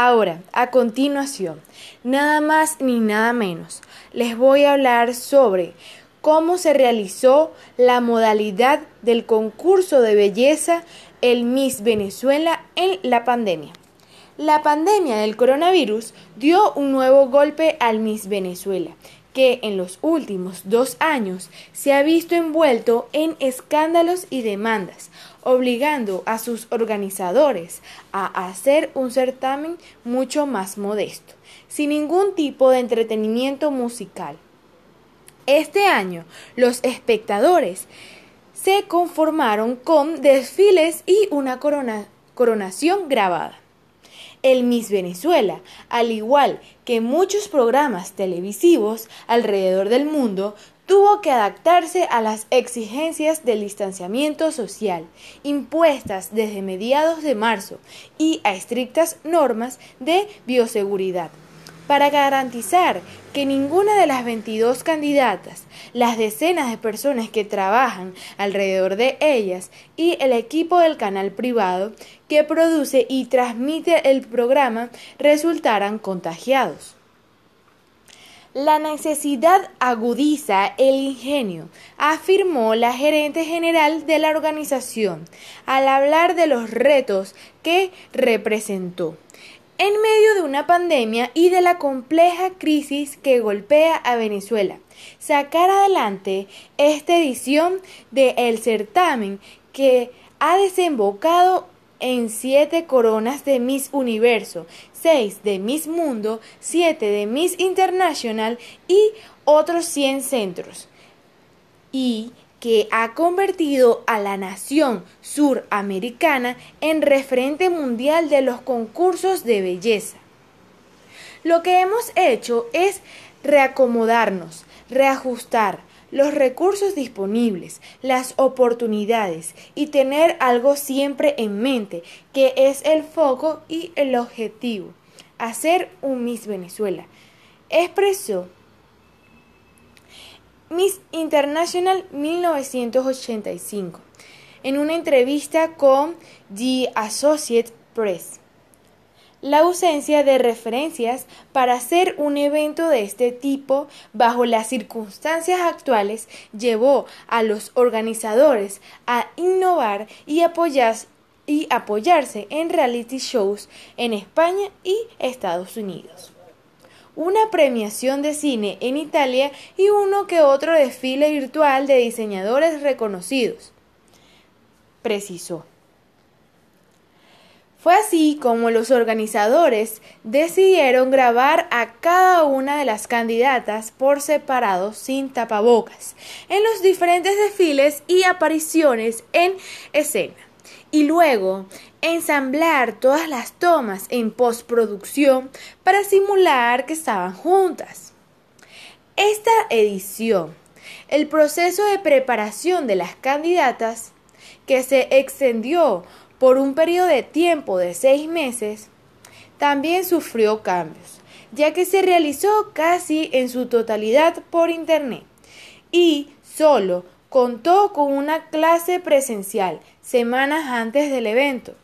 Ahora, a continuación, nada más ni nada menos, les voy a hablar sobre cómo se realizó la modalidad del concurso de belleza el Miss Venezuela en la pandemia. La pandemia del coronavirus dio un nuevo golpe al Miss Venezuela, que en los últimos dos años se ha visto envuelto en escándalos y demandas, obligando a sus organizadores a hacer un certamen mucho más modesto, sin ningún tipo de entretenimiento musical. Este año, los espectadores se conformaron con desfiles y una coronación grabada. El Miss Venezuela, al igual que muchos programas televisivos alrededor del mundo, tuvo que adaptarse a las exigencias del distanciamiento social impuestas desde mediados de marzo y a estrictas normas de bioseguridad para garantizar que ninguna de las 22 candidatas, las decenas de personas que trabajan alrededor de ellas y el equipo del canal privado que produce y transmite el programa resultaran contagiados. La necesidad agudiza el ingenio, afirmó la gerente general de la organización al hablar de los retos que representó en medio de una pandemia y de la compleja crisis que golpea a Venezuela. Sacar adelante esta edición de El certamen que ha desembocado en siete coronas de Miss Universo, seis de Miss Mundo, siete de Miss International y otros 100 centros. Y que ha convertido a la nación suramericana en referente mundial de los concursos de belleza. Lo que hemos hecho es reacomodarnos, reajustar los recursos disponibles, las oportunidades y tener algo siempre en mente, que es el foco y el objetivo, hacer un Miss Venezuela. Expresó Miss International 1985 en una entrevista con The Associate Press. La ausencia de referencias para hacer un evento de este tipo bajo las circunstancias actuales llevó a los organizadores a innovar y, y apoyarse en reality shows en España y Estados Unidos una premiación de cine en Italia y uno que otro desfile virtual de diseñadores reconocidos. Precisó. Fue así como los organizadores decidieron grabar a cada una de las candidatas por separado sin tapabocas en los diferentes desfiles y apariciones en escena y luego ensamblar todas las tomas en postproducción para simular que estaban juntas. Esta edición, el proceso de preparación de las candidatas, que se extendió por un periodo de tiempo de seis meses, también sufrió cambios, ya que se realizó casi en su totalidad por Internet y solo contó con una clase presencial semanas antes del evento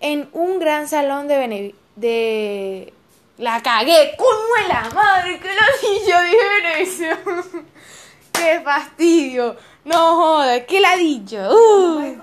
en un gran salón de, de... La cagué, ¡Cómo la madre! ¡Que ladillo dije eso! ¡Qué fastidio! No joda, qué ladillo. Uh.